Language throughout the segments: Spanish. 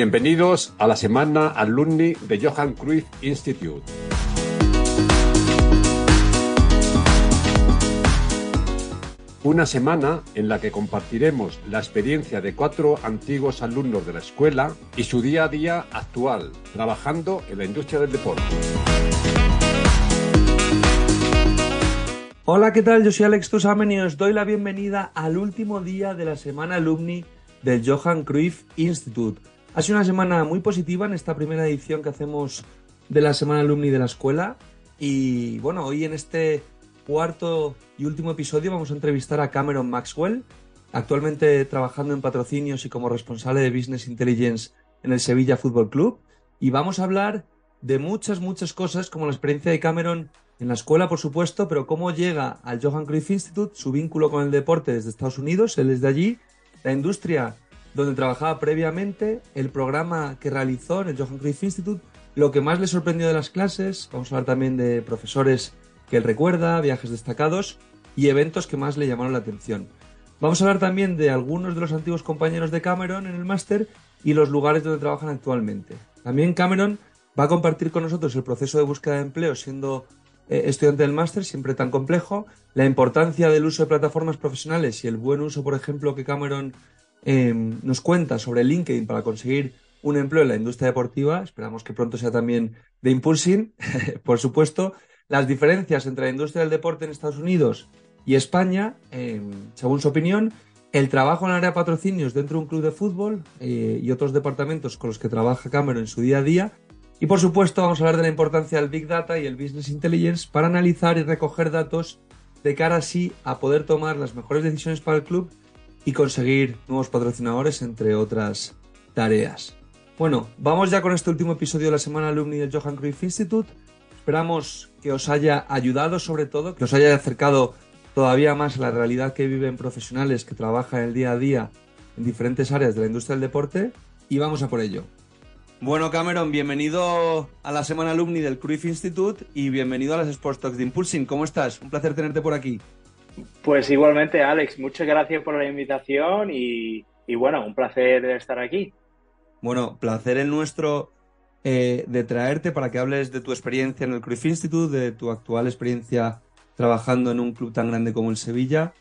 Bienvenidos a la semana alumni de Johan Cruyff Institute. Una semana en la que compartiremos la experiencia de cuatro antiguos alumnos de la escuela y su día a día actual, trabajando en la industria del deporte. Hola, ¿qué tal? Yo soy Alex Tusamen y os doy la bienvenida al último día de la semana alumni del Johan Cruyff Institute. Ha sido una semana muy positiva en esta primera edición que hacemos de la semana alumni de la escuela. Y bueno, hoy en este cuarto y último episodio vamos a entrevistar a Cameron Maxwell, actualmente trabajando en patrocinios y como responsable de Business Intelligence en el Sevilla Fútbol Club. Y vamos a hablar de muchas, muchas cosas, como la experiencia de Cameron en la escuela, por supuesto, pero cómo llega al Johan Cruyff Institute, su vínculo con el deporte desde Estados Unidos, él es de allí, la industria donde trabajaba previamente, el programa que realizó en el Johan Cruyff Institute, lo que más le sorprendió de las clases, vamos a hablar también de profesores que él recuerda, viajes destacados y eventos que más le llamaron la atención. Vamos a hablar también de algunos de los antiguos compañeros de Cameron en el máster y los lugares donde trabajan actualmente. También Cameron va a compartir con nosotros el proceso de búsqueda de empleo siendo eh, estudiante del máster, siempre tan complejo, la importancia del uso de plataformas profesionales y el buen uso, por ejemplo, que Cameron em, nos cuenta sobre LinkedIn para conseguir un empleo en la industria deportiva, esperamos que pronto sea también de Impulsing, por supuesto, las diferencias entre la industria del deporte en Estados Unidos y España, em, según su opinión, el trabajo en el área de patrocinios dentro de un club de fútbol eh, y otros departamentos con los que trabaja Cameron en su día a día. Y por supuesto vamos a hablar de la importancia del Big Data y el Business Intelligence para analizar y recoger datos de cara así a poder tomar las mejores decisiones para el club y conseguir nuevos patrocinadores, entre otras tareas. Bueno, vamos ya con este último episodio de la semana alumni del Johan Cruyff Institute. Esperamos que os haya ayudado sobre todo, que os haya acercado todavía más a la realidad que viven profesionales que trabajan el día a día en diferentes áreas de la industria del deporte y vamos a por ello. Bueno, Cameron, bienvenido a la semana alumni del Cruyff Institute y bienvenido a las Sports Talks de Impulsing. ¿Cómo estás? Un placer tenerte por aquí. Pues igualmente, Alex, muchas gracias por la invitación y, bueno, un placer estar aquí. Bueno, placer el nuestro eh, de traerte para que hables de tu experiencia en el Cruyff Institute, de tu actual experiencia trabajando en un club tan grande como el Sevilla.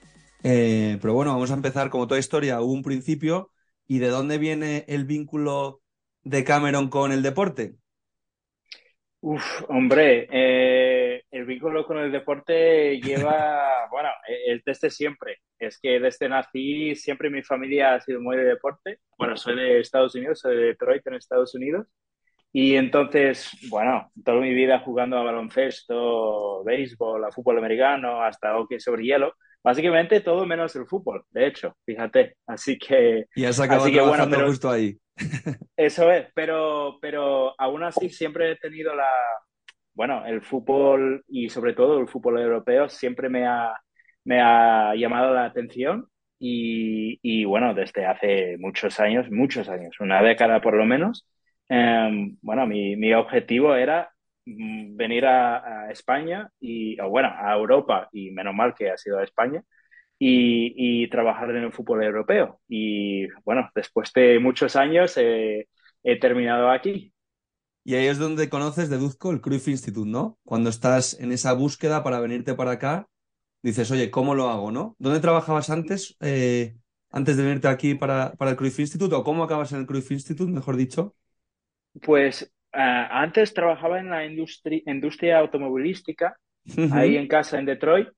Eh, pero bueno, vamos a empezar como toda historia, hubo un principio y de dónde viene el vínculo de Cameron con el deporte? Uf, hombre, eh, el vínculo con el deporte lleva, bueno, el desde siempre. Es que desde nací siempre mi familia ha sido muy de deporte. Bueno, soy de Estados Unidos, soy de Detroit en Estados Unidos. Y entonces, bueno, toda mi vida jugando a baloncesto, béisbol, a fútbol americano, hasta hockey sobre hielo. Básicamente todo menos el fútbol, de hecho, fíjate. Así que... Y has acabado así que, bueno, pero, justo ahí. Eso es, pero, pero aún así siempre he tenido la... Bueno, el fútbol y sobre todo el fútbol europeo siempre me ha, me ha llamado la atención y, y bueno, desde hace muchos años, muchos años, una década por lo menos, em, bueno, mi, mi objetivo era mm, venir a, a, España y, o bueno, a Europa y menos mal que ha sido a España y, trabajar en el fútbol europeo. Y bueno, después de muchos años he terminado aquí. Y ahí es donde conoces, deduzco, el Cruyff Institute, ¿no? Cuando estás en esa búsqueda para venirte para acá, dices, oye, ¿cómo lo hago, no? ¿Dónde trabajabas antes, eh, antes de venirte aquí para, para el Cruyff Institute? ¿O cómo acabas en el Cruyff Institute, mejor dicho? Pues uh, antes trabajaba en la industria, industria automovilística, ahí en casa en Detroit,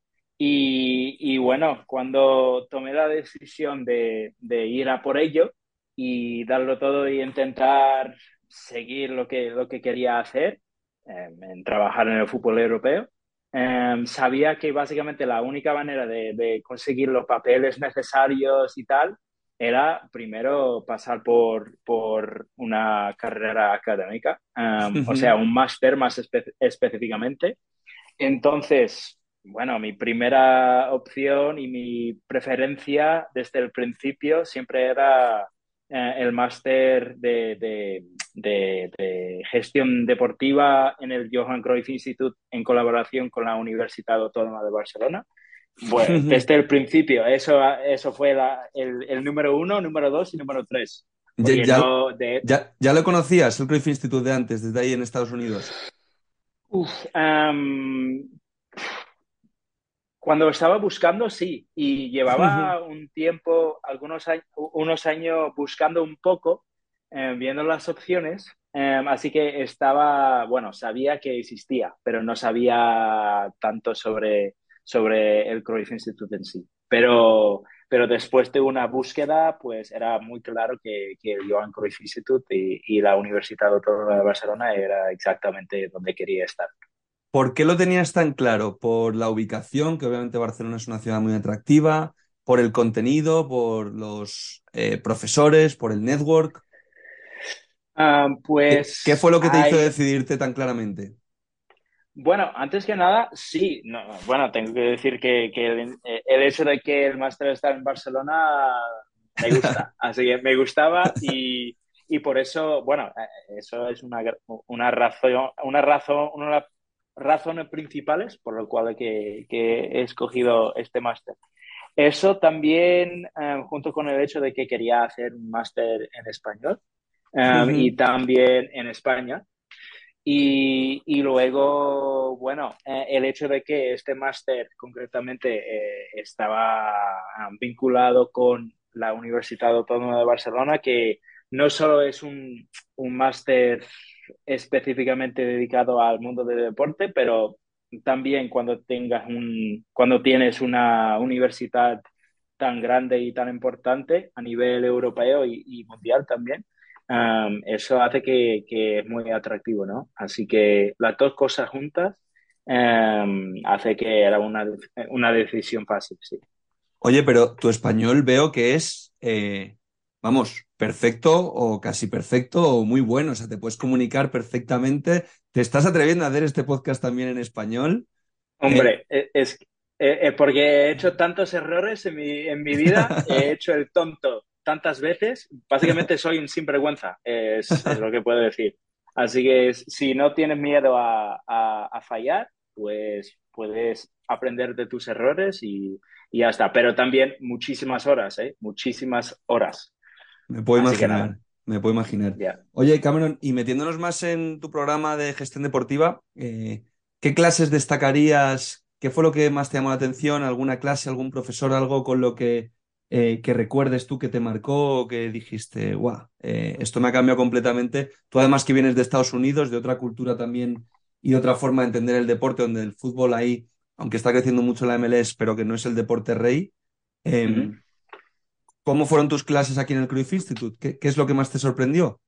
y, bueno, cuando tomé la decisión de, ir a por ello y darlo todo y intentar seguir lo que, lo que quería hacer, em, en trabajar en el fútbol europeo, em, sabía que básicamente la única manera de, conseguir los papeles necesarios y tal era primero pasar por, por una carrera académica, em, o sea, un máster más específicamente. Entonces, bueno, mi primera opción y mi preferencia desde el principio siempre era eh, el máster de, gestión deportiva en el Johan Cruyff Institute en colaboración con la Universidad Autónoma de Barcelona. Bueno, desde el principio, eso, eso fue el, número uno, número dos y número tres. Ya, ya, lo conocías, el Cruyff Institute de antes, desde ahí en Estados Unidos. Cuando estaba buscando, sí, y llevaba un tiempo, algunos años, unos años buscando un poco, eh, viendo las opciones, eh, así que estaba, bueno, sabía que existía, pero no sabía tanto sobre, sobre el Cruyff Institute en sí. Pero pero después de una búsqueda, pues era muy claro que, que el Joan Cruyff Institute y, la Universidad Autónoma de Barcelona era exactamente donde quería estar. ¿Por qué lo tenías tan claro? ¿Por la ubicación, que obviamente Barcelona es una ciudad muy atractiva? ¿Por el contenido? ¿Por los eh, profesores? ¿Por el network? Ah, pues. ¿Qué, fue lo que te hizo decidirte tan claramente? Bueno, antes que nada, sí. bueno, tengo que decir que, el, hecho de que el máster está en Barcelona me gusta. Así que me gustaba y, por eso, bueno, eh, eso es una, una razón, una razón, una razones principales por lo cual que, he escogido este máster. Eso también, eh, junto con el hecho de que quería hacer un máster en español eh, y también en España, y, luego, bueno, eh, el hecho de que este máster concretamente eh, estaba vinculado con la Universidad Autónoma de Barcelona, que no solo es un, un máster específicamente dedicado al mundo del deporte, pero también cuando tengas un, cuando tienes una universidad tan grande y tan importante a nivel europeo y mundial también, eso hace que, que, es muy atractivo, ¿no? Así que las dos cosas juntas hace que era una, una, decisión fácil, sí. Oye, pero tu español veo que es, eh, vamos, perfecto o casi perfecto o muy bueno, o sea, te puedes comunicar perfectamente. ¿Te estás atreviendo a hacer este podcast también en español? Hombre, eh, es, eh, porque he hecho tantos errores en mi, en mi vida, he hecho el tonto tantas veces, básicamente soy un sinvergüenza, es, es lo que puedo decir. Así que si no tienes miedo a, a, fallar, pues puedes aprender de tus errores y, y, ya está. Pero también muchísimas horas, ¿eh? Muchísimas horas. Me puedo imaginar. Me puedo imaginar. Oye, Cameron, y metiéndonos más en tu programa de gestión deportiva, eh, ¿qué clases destacarías? ¿Qué fue lo que más te llamó la atención? ¿Alguna clase, algún profesor, algo con lo que eh, que recuerdes tú que te marcó, que dijiste, guau, eh, esto me ha cambiado completamente. Tú además que vienes de Estados Unidos, de otra cultura también y de otra forma de entender el deporte, donde el fútbol ahí, aunque está creciendo mucho la MLS, pero que no es el deporte rey. Em, ¿Cómo fueron tus clases aquí en el Cruyff Institute? ¿Qué, es lo que más te sorprendió?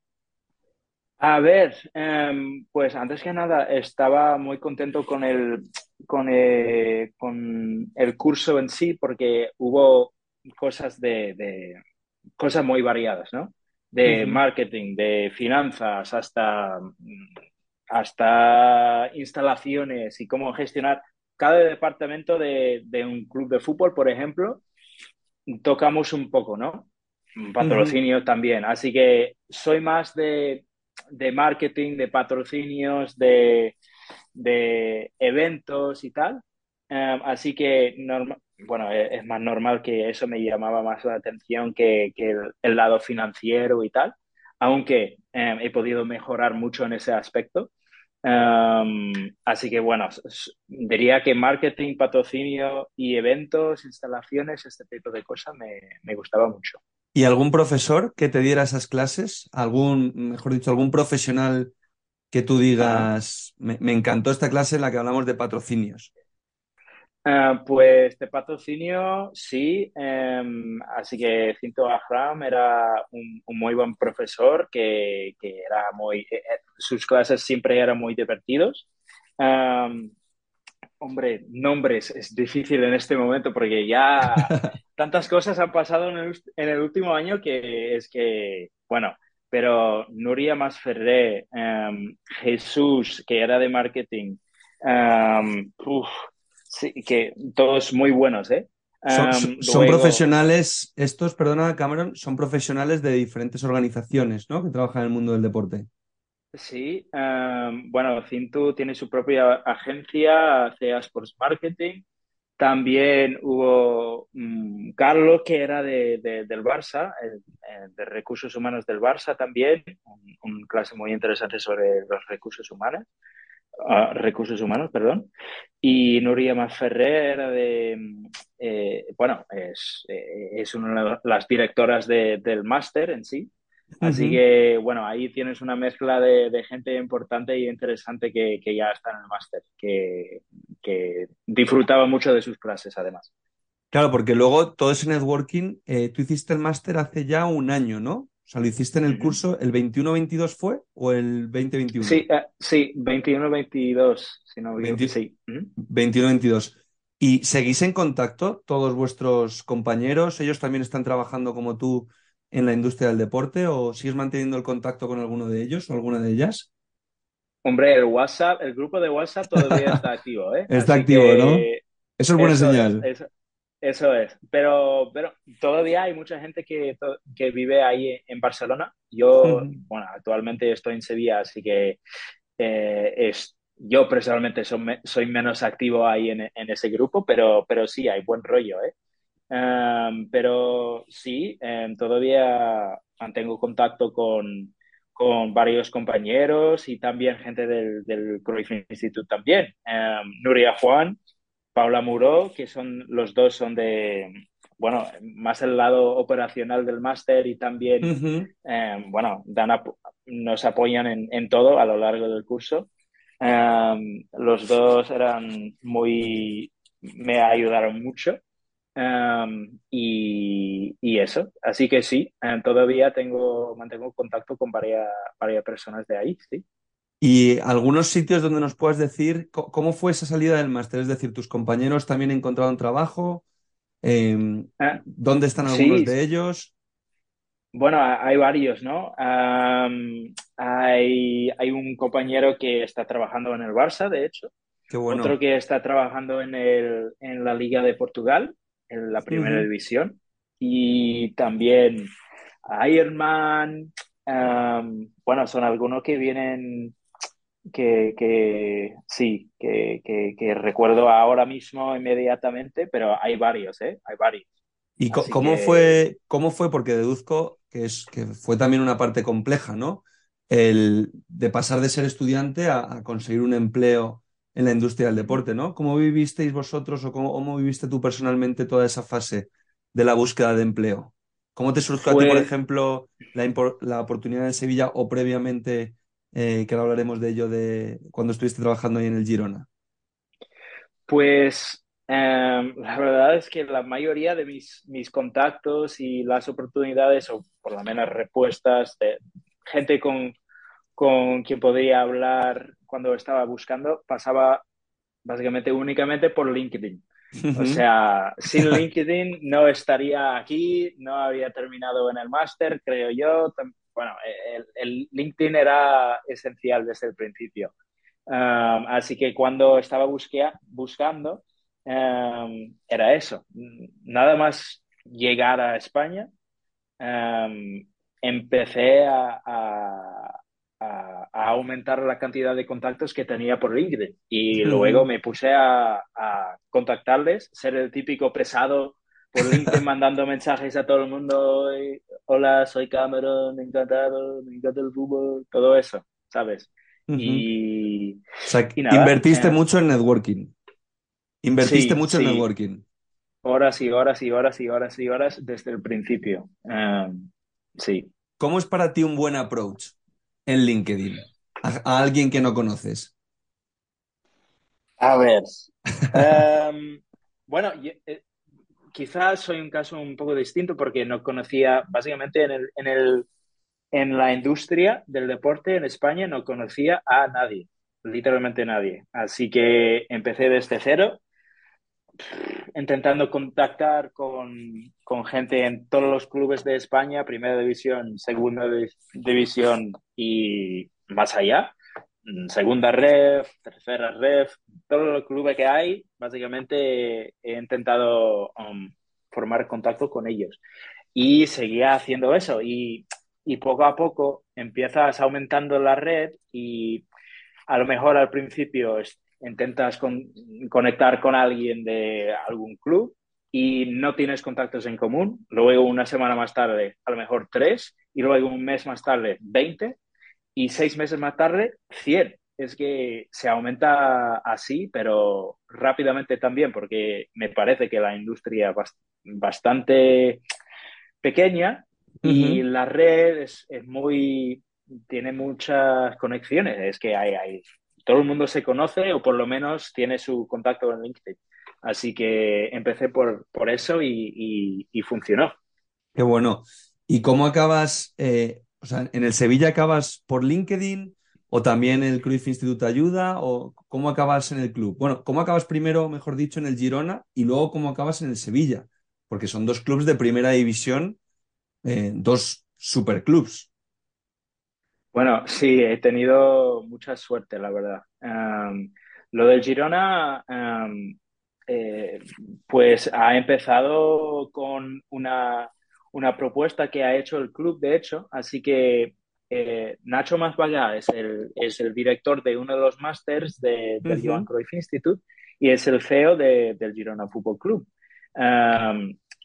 A ver, em, pues antes que nada estaba muy contento con el, con, eh, con el curso en sí porque hubo cosas de, cosas muy variadas, ¿no? De marketing, de finanzas, hasta, hasta instalaciones y cómo gestionar cada departamento de, un club de fútbol, por ejemplo, tocamos un poco, ¿no? Patrocinio también. Así que soy más de, marketing, de patrocinios, de, de eventos y tal. Eh, así que bueno, e-, es, más normal que eso me llamaba más la atención que, el, lado financiero y tal, aunque em, he podido mejorar mucho en ese aspecto. Em, así que bueno, diría que marketing, patrocinio y eventos, instalaciones, este tipo de cosas me, me gustaba mucho. ¿Y algún profesor que te diera esas clases? ¿Algún, mejor dicho, algún profesional que tú digas, me, me encantó esta clase en la que hablamos de patrocinios? Ah, pues de patrocinio, sí. Em, así que Cinto Ahram era un, muy buen profesor que, era muy. Eh, eh, sus clases siempre eran muy divertidos. hombre, nombres es difícil en este momento porque ya tantas cosas han pasado en el, último año que es que, bueno, pero Nuria Masferré, em, Jesús, que era de marketing, Sí, que todos muy buenos, ¿eh? Son, profesionales, estos, perdona Cameron, son profesionales de diferentes organizaciones, ¿no? Que trabajan en el mundo del deporte. Sí, bueno, Cintu tiene su propia agencia, CEA Sports Marketing. También hubo mm, Carlos, que era de, del Barça, de recursos humanos del Barça también, un, clase muy interesante sobre los recursos humanos. Recursos humanos, perdón, y Nuria Masferrer de, eh, bueno, es, es, una de las directoras del máster en sí, Así que, bueno, ahí tienes una mezcla de, gente importante y interesante que, ya está en el máster, que, que, disfrutaba mucho de sus clases, además. Claro, porque luego todo ese networking, eh, tú hiciste el máster hace ya un año, ¿no? O sea, lo hiciste en el curso, ¿el 21-22 fue o el 20-21? Sí, uh, sí, 21-22, si no 20, sí. 21-22. ¿Y seguís en contacto todos vuestros compañeros? ¿Ellos también están trabajando como tú en la industria del deporte o sigues manteniendo el contacto con alguno de ellos o alguna de ellas? Hombre, el WhatsApp, el grupo de WhatsApp todavía está activo, ¿eh? Está activo, ¿no? Eso es buena señal. eso es. Pero, pero todavía hay mucha gente que, que vive ahí en Barcelona. Yo, bueno, actualmente estoy en Sevilla, así que eh, es, yo personalmente soy, soy, menos activo ahí en, en, ese grupo, pero, pero sí, hay buen rollo, ¿eh? Em, pero sí, em, todavía mantengo contacto con, con, varios compañeros y también gente del, del Cruyff Institute también. Em, Nuria Juan, Paula Muro, que son los dos son de, bueno, más el lado operacional del máster y también, bueno, dan nos apoyan en, en, todo a lo largo del curso. los dos eran muy, me ayudaron mucho y, eso, así que sí, todavía tengo, mantengo contacto con varias, varias personas de ahí, sí. ¿Y algunos sitios donde nos puedas decir cómo fue esa salida del máster? Es decir, ¿tus compañeros también encontraron trabajo? Ah, ¿Dónde están algunos de ellos? Bueno, hay varios, ¿no? hay, hay un compañero que está trabajando en el Barça, de hecho. Qué bueno. Otro que está trabajando en, el, en la Liga de Portugal en la primera división. Y también Ironman, bueno, son algunos que vienen que, que sí, que, que, recuerdo ahora mismo inmediatamente, pero hay varios, ¿eh? Hay varios. ¿Y cómo, fue, cómo fue? Porque deduzco que, es, que fue también una parte compleja, ¿no? El de pasar de ser estudiante a conseguir un empleo en la industria del deporte, ¿no? ¿Cómo vivisteis vosotros o cómo, viviste tú personalmente toda esa fase de la búsqueda de empleo? ¿Cómo te surgió a ti, por ejemplo, la, la, oportunidad en Sevilla o previamente, eh, que ahora hablaremos de ello, de cuando estuviste trabajando ahí en el Girona? Pues em, la verdad es que la mayoría de mis, mis contactos y las oportunidades, o por lo menos respuestas de gente con, con quien podía hablar cuando estaba buscando pasaba básicamente únicamente por LinkedIn. O sea, sin LinkedIn no estaría aquí, no habría terminado en el máster, creo yo. Bueno, el, LinkedIn era esencial desde el principio. Um, así que cuando estaba buscando, um, era eso. Nada más llegar a España, um, empecé a a, aumentar la cantidad de contactos que tenía por LinkedIn. Y luego me puse a, contactarles, ser el típico pesado por LinkedIn mandando mensajes a todo el mundo. Hola, soy Cameron, encantado, me encanta el fútbol, todo eso, ¿sabes? Y, invertiste eh, mucho en networking. Invertiste mucho en networking. Horas y horas y horas y horas y horas desde el principio. Em, sí. ¿Cómo es para ti un buen approach? en LinkedIn a, alguien que no conoces? A ver. Em, bueno, eh, quizás soy un caso un poco distinto porque no conocía, básicamente en, el, en, el, en la industria del deporte en España no conocía a nadie, literalmente nadie. Así que empecé desde cero intentando contactar con, con, gente en todos los clubes de España, primera división, segunda división y más allá. Mm, segunda ref, tercera ref, todos los clubes que hay, básicamente he intentado um, formar contacto con ellos. Y seguía haciendo eso. Y, y poco a poco empiezas aumentando la red y a lo mejor al principio intentas conectar con alguien de algún club y no tienes contactos en común, luego una semana más tarde a lo mejor tres. Y luego un mes más tarde 20 y seis meses más tarde 100. Es que se aumenta así, pero rápidamente también, porque me parece que la industria es bastante pequeña y la red es, muy, tiene muchas conexiones. Es que hay, hay, todo el mundo se conoce o por lo menos tiene su contacto en LinkedIn. Así que empecé por, por eso y, funcionó. Qué bueno. ¿Y cómo acabas? Eh, o sea, ¿en el Sevilla acabas por LinkedIn o también el Cruyff Institute ayuda? ¿O cómo acabas en el club? Bueno, ¿cómo acabas primero, mejor dicho, en el Girona y luego cómo acabas en el Sevilla? Porque son dos clubes de primera división, eh, dos superclubs. Bueno, sí, he tenido mucha suerte, la verdad. lo del Girona, eh, pues ha empezado con una, una, propuesta que ha hecho el club, de hecho, así que eh, Nacho Mazvallá es el, es el director de uno de los másters de, del Johan Cruyff Institute y es el CEO de, del Girona Fútbol Club.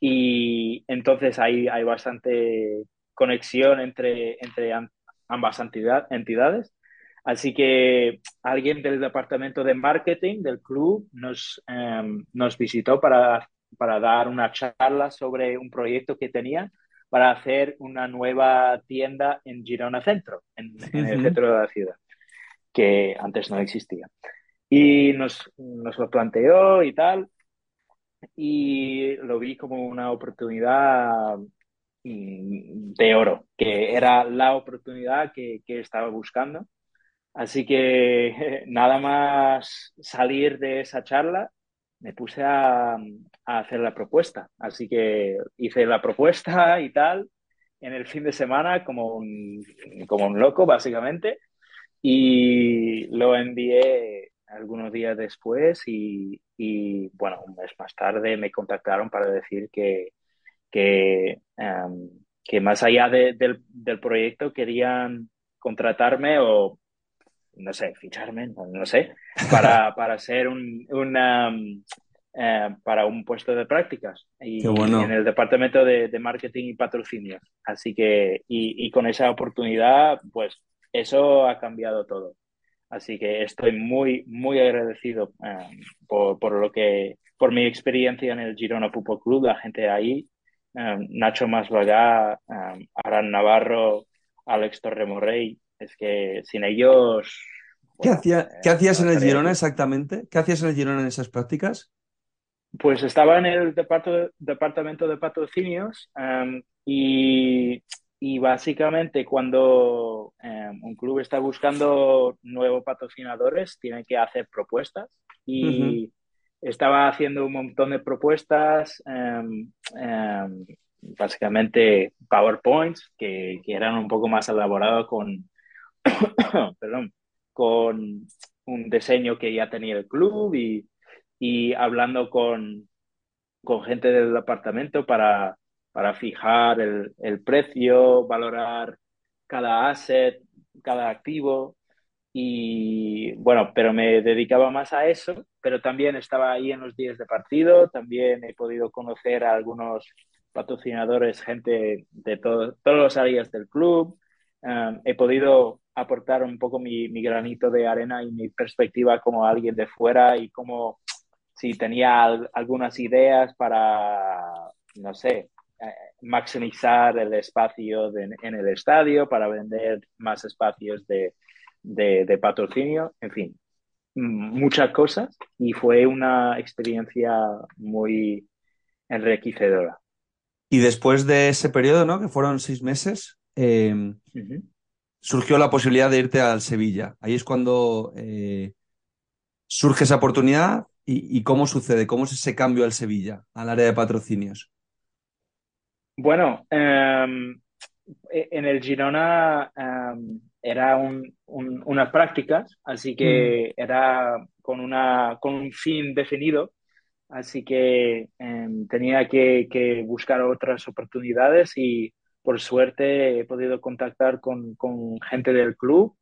y entonces hay, hay bastante conexión entre, entre ambas entidades. Así que alguien del departamento de marketing del club nos, em, nos visitó para, para dar una charla sobre un proyecto que tenía para hacer una nueva tienda en Girona Centro, en, el centro de la ciudad, que antes no existía. Y nos, nos lo planteó y tal, y lo vi como una oportunidad de oro, que era la oportunidad que, que estaba buscando Así que nada más salir de esa charla, me puse a, hacer la propuesta. Así que hice la propuesta y tal en el fin de semana como un, como un loco, básicamente. Y lo envié algunos días después y, bueno, un mes más tarde me contactaron para decir que, que, em, que más allá del, del proyecto querían contratarme o no sé, ficharme, no, sé, para, para ser un, una, eh, para un puesto de prácticas y, en el departamento de, marketing y patrocinio. Así que, y, con esa oportunidad, pues eso ha cambiado todo. Así que estoy muy, muy agradecido eh, por, por, lo que, por mi experiencia en el Girona Fútbol Club, la gente ahí, eh, Nacho Masvagá, Aran Navarro, Alex Torremorrey, es que sin ellos... ¿Qué, hacía, ¿qué hacías en el Girona exactamente? ¿Qué hacías en el Girona en esas prácticas? Pues estaba en el departamento de patrocinios em, y, y, básicamente cuando em, un club está buscando nuevos patrocinadores, tiene que hacer propuestas y estaba haciendo un montón de propuestas em, básicamente PowerPoints que, que, eran un poco más elaborados con, perdón, con un diseño que ya tenía el club y, y hablando con, con, gente del departamento para, para fijar el, el, precio, valorar cada asset, cada activo. Y bueno, pero me dedicaba más a eso, pero también estaba ahí en los días de partido, también he podido conocer a algunos patrocinadores, gente de todas las áreas del club. Um, he podido aportar un poco mi, granito de arena y mi perspectiva como alguien de fuera y como si tenía algunas ideas para, no sé, eh, maximizar el espacio en el estadio, para vender más espacios de, de, patrocinio, en fin, muchas cosas y fue una experiencia muy enriquecedora. Y después de ese periodo, ¿no? Que fueron seis meses, eh, surgió la posibilidad de irte al Sevilla. Ahí es cuando eh, surge esa oportunidad y, cómo sucede, cómo es ese cambio al Sevilla, al área de patrocinios. Bueno, em, e, en el Girona um, era unas prácticas, así que mm. era con, una, con un fin definido, así que em, tenía que, que, buscar otras oportunidades y por suerte he podido contactar con, con gente del club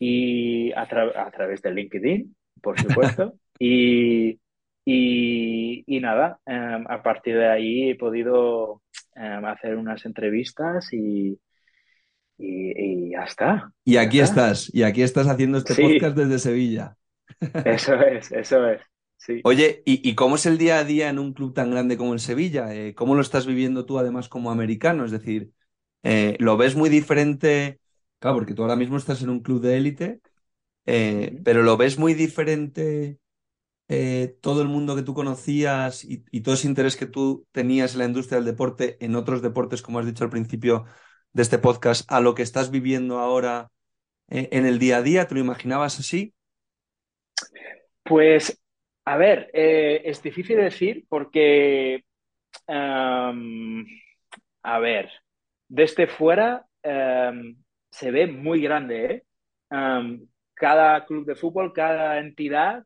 y a, a, través de LinkedIn, por supuesto. y, Y, y nada, em, a partir de ahí he podido em, hacer unas entrevistas y, y, ya está. Y aquí estás, y aquí estás haciendo este podcast desde Sevilla. Eso es, eso es. Sí. Oye, ¿y, cómo es el día a día en un club tan grande como el Sevilla? Eh, ¿Cómo lo estás viviendo tú además como americano? Es decir, eh, ¿lo ves muy diferente? Claro, porque tú ahora mismo estás en un club de élite, eh, pero ¿lo ves muy diferente todo el mundo que tú conocías y, y, todo ese interés que tú tenías en la industria del deporte, en otros deportes, como has dicho al principio de este podcast, a lo que estás viviendo ahora en el día a día? ¿Te lo imaginabas así? Pues a ver, eh, es difícil decir porque, a ver, desde fuera se ve muy grande. ¿eh? cada club de fútbol, cada entidad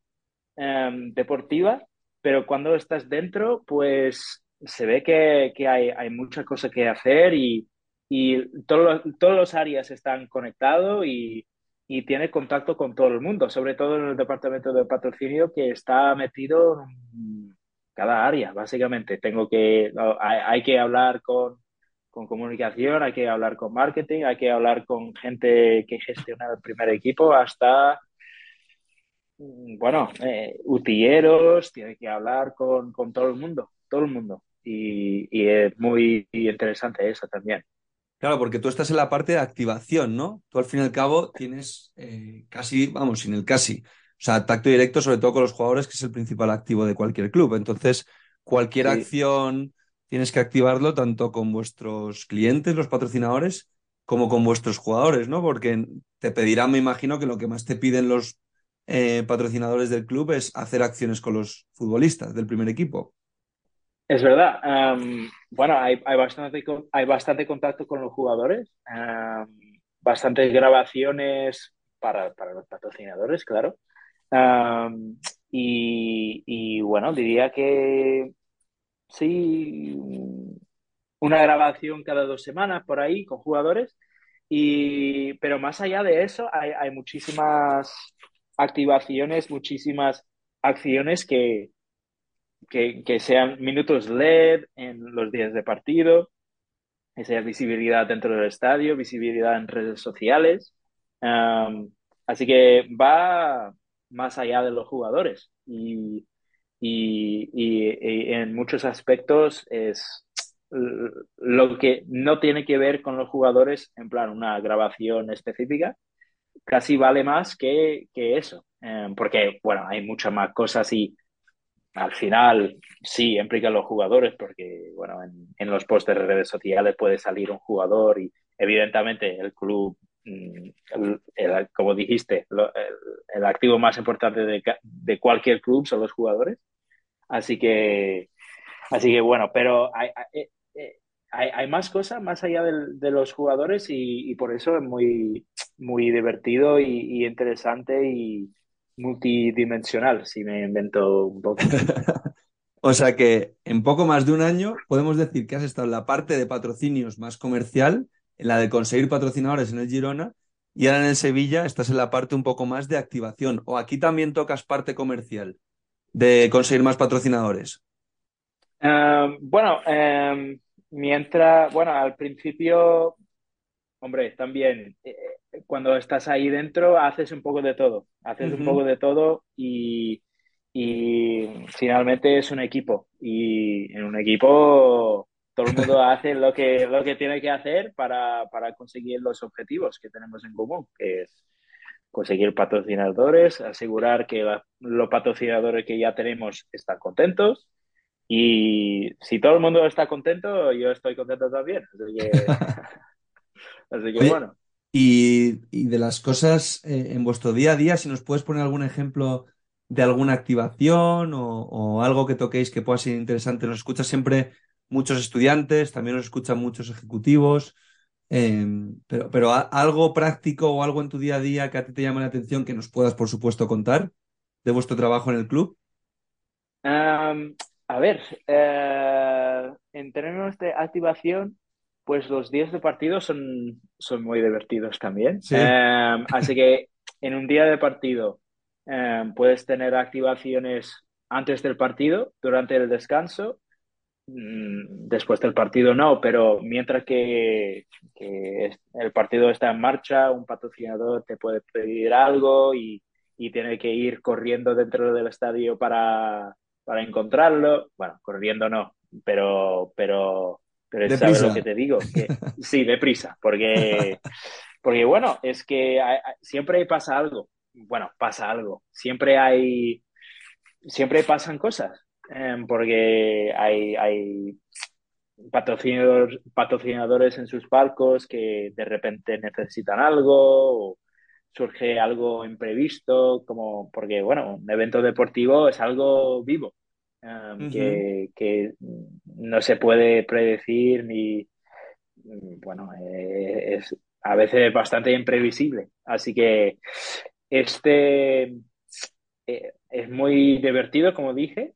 deportiva, pero cuando estás dentro, pues se ve que, hay, hay mucha cosa que hacer y, todos los áreas están conectados y, y tiene contacto con todo el mundo, sobre todo en el departamento de patrocinio que está metido en cada área, básicamente. Tengo que, hay, que hablar con, con, comunicación, hay que hablar con marketing, hay que hablar con gente que gestiona el primer equipo, hasta, mm, bueno, eh, utilleros, tiene que hablar con, con, todo el mundo, todo el mundo. Y, y es muy interesante eso también. Claro, porque tú estás en la parte de activación, ¿no? Tú al fin y al cabo tienes eh, casi, vamos, sin el casi, o sea, tacto directo sobre todo con los jugadores, que es el principal activo de cualquier club. Entonces, cualquier acción tienes que activarlo tanto con vuestros clientes, los patrocinadores, como con vuestros jugadores, ¿no? Porque te pedirán, me imagino, que lo que más te piden los eh, patrocinadores del club es hacer acciones con los futbolistas del primer equipo. Es verdad. bueno, hay, bastante, hay bastante contacto con los jugadores, bastantes grabaciones para, los patrocinadores, claro. y, bueno, diría que sí, una grabación cada dos semanas por ahí con jugadores. Y, pero más allá de eso, hay, hay muchísimas activaciones, muchísimas acciones que, que, sean minutos LED en los días de partido, que sea visibilidad dentro del estadio, visibilidad en redes sociales. así que va más allá de los jugadores y, y, en muchos aspectos es lo que no tiene que ver con los jugadores, en plan una grabación específica, casi vale más que, que eso, porque, bueno, hay muchas más cosas y al final sí implica a los jugadores porque, bueno, en, los posts de redes sociales puede salir un jugador y evidentemente el club, mm, como dijiste, el, activo más importante de, cualquier club son los jugadores. Así que, así que bueno, pero hay, hay, eh, más cosas más allá de, los jugadores y, por eso es muy, muy divertido y interesante y multidimensional, si me invento un poco. o sea que en poco más de un año podemos decir que has estado en la parte de patrocinios más comercial, en la de conseguir patrocinadores en el Girona, y ahora en el Sevilla estás en la parte un poco más de activación. ¿O aquí también tocas parte comercial de conseguir más patrocinadores? Em, bueno, em, mientras, bueno, al principio, hombre, también eh, cuando estás ahí dentro haces un poco de todo, haces un poco de todo y, finalmente es un equipo. Y en un equipo todo el mundo hace lo que, lo que tiene que hacer para, conseguir los objetivos que tenemos en común, que es conseguir patrocinadores, asegurar que los patrocinadores que ya tenemos están contentos y si todo el mundo está contento, yo estoy contento también. Así que, así que bueno. Y, de las cosas eh, en vuestro día a día, si nos puedes poner algún ejemplo de alguna activación o, algo que toquéis que pueda ser interesante. Nos escuchan siempre muchos estudiantes, también nos escuchan muchos ejecutivos, em, pero, pero algo práctico o algo en tu día a día que a ti te llame la atención que nos puedas, por supuesto, contar de vuestro trabajo en el club. a ver, eh, en términos de activación, pues los días de partido son, son muy divertidos también. Em, así que en un día de partido em, puedes tener activaciones antes del partido, durante el descanso, después del partido no, pero mientras que, el partido está en marcha, un patrocinador te puede pedir algo y, tiene que ir corriendo dentro del estadio para, para encontrarlo. Bueno, corriendo no, pero, pero, pero sabes lo que te digo. Que, sí, deprisa, porque, porque bueno, es que siempre pasa algo. Bueno, pasa algo. Siempre hay siempre pasan cosas, em, porque hay, hay patrocinadores, patrocinadores en sus palcos que de repente necesitan algo o surge algo imprevisto, como porque, bueno, un evento deportivo es algo vivo. Em, que, no se puede predecir ni, bueno, eh, es a veces bastante imprevisible. Así que este, eh, es muy divertido, como dije,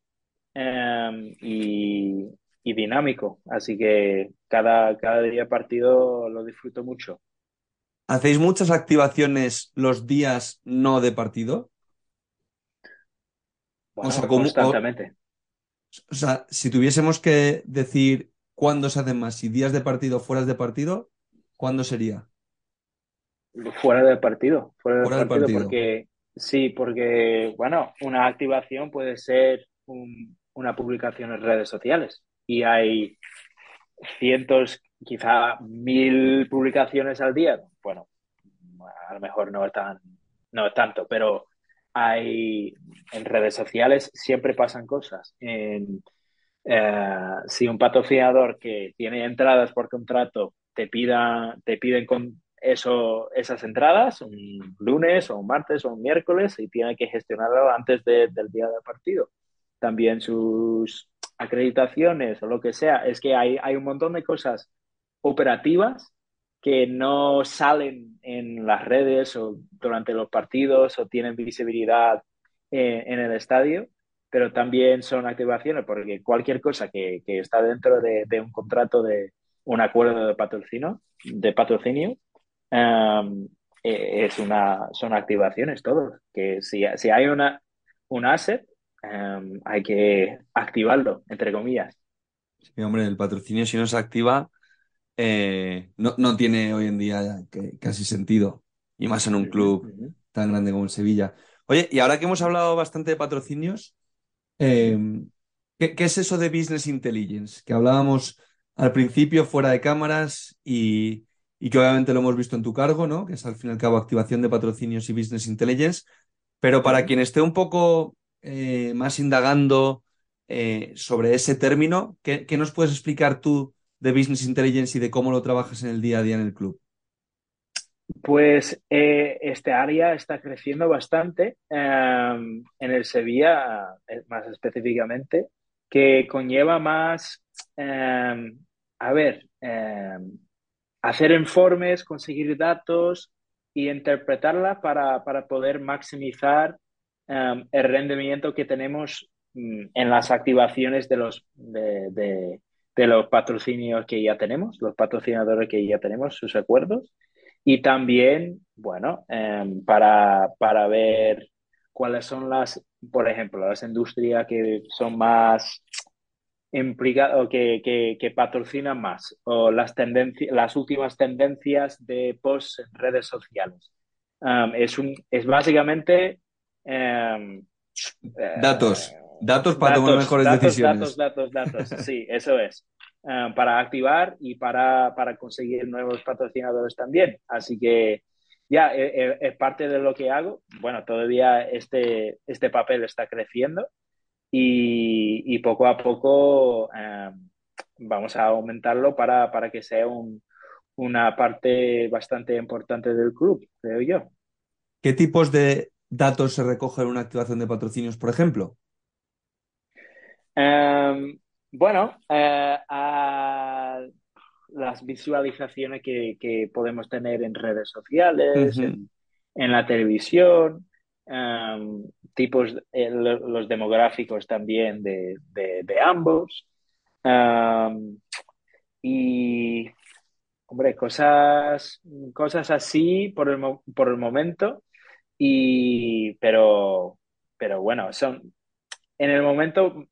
em, y, dinámico. Así que cada, cada día partido lo disfruto mucho. ¿Hacéis muchas activaciones los días no de partido? o sea, constantemente. O, sea, si tuviésemos que decir cuándo se hacen más, si días de partido o fuera de partido, ¿cuándo sería? Fuera del partido, fuera, del partido, porque Sí, porque, bueno, una activación puede ser una publicación en redes sociales y hay cientos, quizá mil publicaciones al día. Bueno, a lo mejor no es, tan, no es tanto, pero hay en redes sociales siempre pasan cosas. Eh, si un patrocinador que tiene entradas por contrato te pida, te piden con, eso, esas entradas un lunes o un martes o un miércoles y tiene que gestionarlo antes del día del partido. También sus acreditaciones o lo que sea. Es que hay, hay un montón de cosas operativas que no salen en las redes o durante los partidos o tienen visibilidad eh, en el estadio, pero también son activaciones porque cualquier cosa que, que está dentro de, un contrato de un acuerdo de patrocinio, de patrocinio e, es una, son activaciones todos, que si, si hay una, un asset, em, hay que activarlo, entre comillas. Sí, hombre, el patrocinio si no se activa, eh, no, no, tiene hoy en día casi sentido, y más en un club tan grande como el Sevilla. Oye, y ahora que hemos hablado bastante de patrocinios, em, ¿qué, ¿qué, es eso de Business Intelligence? Que hablábamos al principio fuera de cámaras y, y que obviamente lo hemos visto en tu cargo, ¿no? Que es al fin y al cabo activación de patrocinios y business intelligence. Pero para quien esté un poco eh, más indagando eh, sobre ese término, ¿qué, nos puedes explicar tú de business intelligence y de cómo lo trabajas en el día a día en el club? Pues eh, este área está creciendo bastante em, en el Sevilla, más específicamente, que conlleva más, em, a ver, em, hacer informes, conseguir datos y interpretarla para, poder maximizar um, el rendimiento que tenemos mm, en las activaciones de los, de, los patrocinios que ya tenemos, los patrocinadores que ya tenemos, sus acuerdos. Y también, bueno, um, para, para ver cuáles son las, por ejemplo, las industrias que son más o que, que, patrocinan más o las, tendencias, las últimas tendencias de post en redes sociales. Um, es, un, es básicamente... Um, datos. Datos para tomar mejores decisiones. Datos, datos, datos. Sí, eso es. Um, para activar y para, para conseguir nuevos patrocinadores también. Así que ya es, e, es, parte de lo que hago. Bueno, todavía este, este papel está creciendo y, poco a poco eh, vamos a aumentarlo para, para que sea una parte bastante importante del club, creo yo. ¿Qué tipos de datos se recogen en una activación de patrocinios, por ejemplo? Em, bueno, eh, las visualizaciones que, podemos tener en redes sociales, en, la televisión, em, tipos, eh, los demográficos también de, ambos. y, hombre, cosas, cosas así por el, por el momento. Y, pero, pero bueno, son, en el momento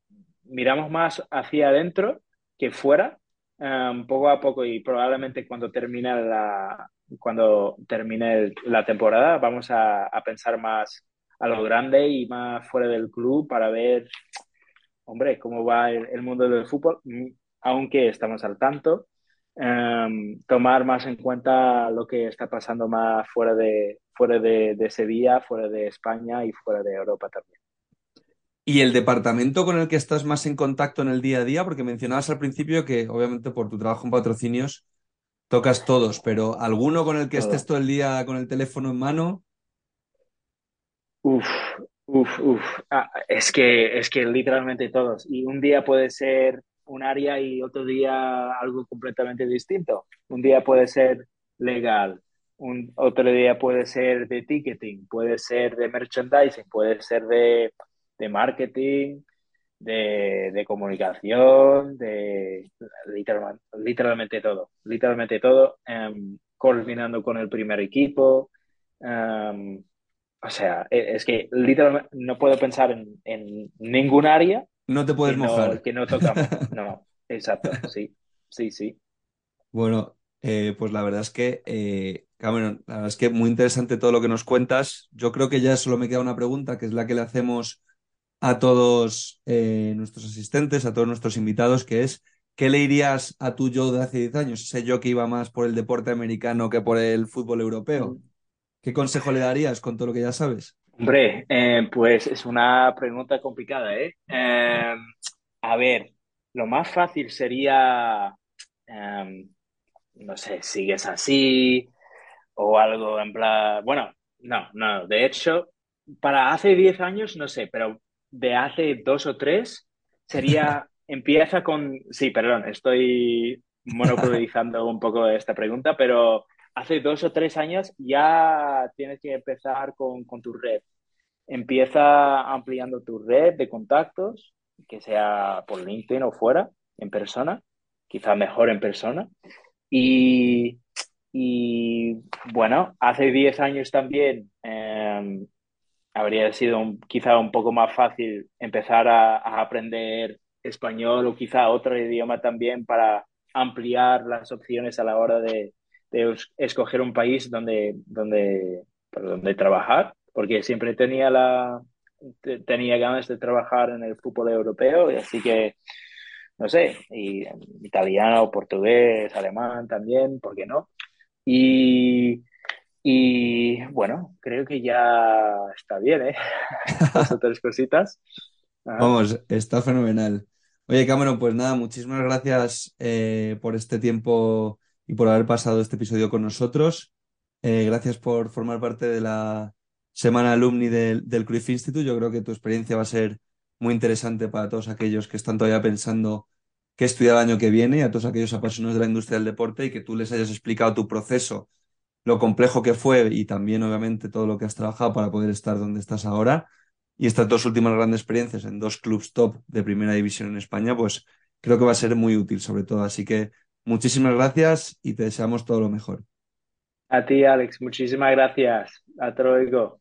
miramos más hacia adentro que fuera, um, poco a poco y probablemente cuando termine la, cuando termine la temporada vamos a, pensar más a lo grande y más fuera del club para ver, hombre, cómo va el, mundo del fútbol, mm, aunque estamos al tanto, um, tomar más en cuenta lo que está pasando más fuera de, fuera de, de Sevilla, fuera de España y fuera de Europa también. ¿Y el departamento con el que estás más en contacto en el día a día? Porque mencionabas al principio que, obviamente, por tu trabajo en patrocinios, tocas todos, pero ¿alguno con el que estés todo el día con el teléfono en mano? Uf, uf, uf. Ah, es que, es que literalmente todos. Y un día puede ser un área y otro día algo completamente distinto. Un día puede ser legal, un, otro día puede ser de ticketing, puede ser de merchandising, puede ser de de marketing, de, comunicación, de literalmente, todo, literalmente todo, em, coordinando con el primer equipo. Em, o sea, e, es que literalmente no puedo pensar en, ningún área. No te puedes mojar. que no tocamos. No, exacto, sí, sí, sí. Bueno, eh, pues la verdad es que, eh, Cameron, la verdad es que muy interesante todo lo que nos cuentas. Yo creo que ya solo me queda una pregunta, que es la que le hacemos a todos eh, nuestros asistentes, a todos nuestros invitados, que es, ¿qué le dirías a tu yo de hace 10 años, ese yo que iba más por el deporte americano que por el fútbol europeo? Mm. ¿Qué consejo le darías con todo lo que ya sabes? Hombre, eh, pues es una pregunta complicada, ¿eh? ¿eh? A ver, lo más fácil sería, em, no sé, sigues así o algo en plan, bueno, no, no, de hecho, para hace 10 años, no sé, pero de hace dos o tres sería, empieza con, sí, perdón, estoy monopolizando un poco esta pregunta, pero hace dos o tres años ya tienes que empezar con, con tu red. Empieza ampliando tu red de contactos, que sea por LinkedIn o fuera, en persona, quizá mejor en persona. Y, y bueno, hace 10 años también eh, habría sido quizá un poco más fácil empezar a, aprender español o quizá otro idioma también para ampliar las opciones a la hora de, escoger un país donde, donde, donde trabajar, porque siempre tenía, la, tenía ganas de trabajar en el fútbol europeo, y así que, no sé, y italiano, portugués, alemán también, ¿por qué no? Y, y bueno, creo que ya está bien, ¿eh? Otras cositas. Vamos, está fenomenal. Oye, Cameron, pues nada, muchísimas gracias eh, por este tiempo y por haber pasado este episodio con nosotros. Eh, gracias por formar parte de la semana alumni del, del Institute. Yo creo que tu experiencia va a ser muy interesante para todos aquellos que están todavía pensando qué estudiar el año que viene y a todos aquellos apasionados de la industria del deporte y que tú les hayas explicado tu proceso lo complejo que fue y también obviamente todo lo que has trabajado para poder estar donde estás ahora. Y estas dos últimas grandes experiencias en dos clubs top de primera división en España, pues creo que va a ser muy útil sobre todo. Así que muchísimas gracias y te deseamos todo lo mejor. A ti, Alex, muchísimas gracias. A Troigo.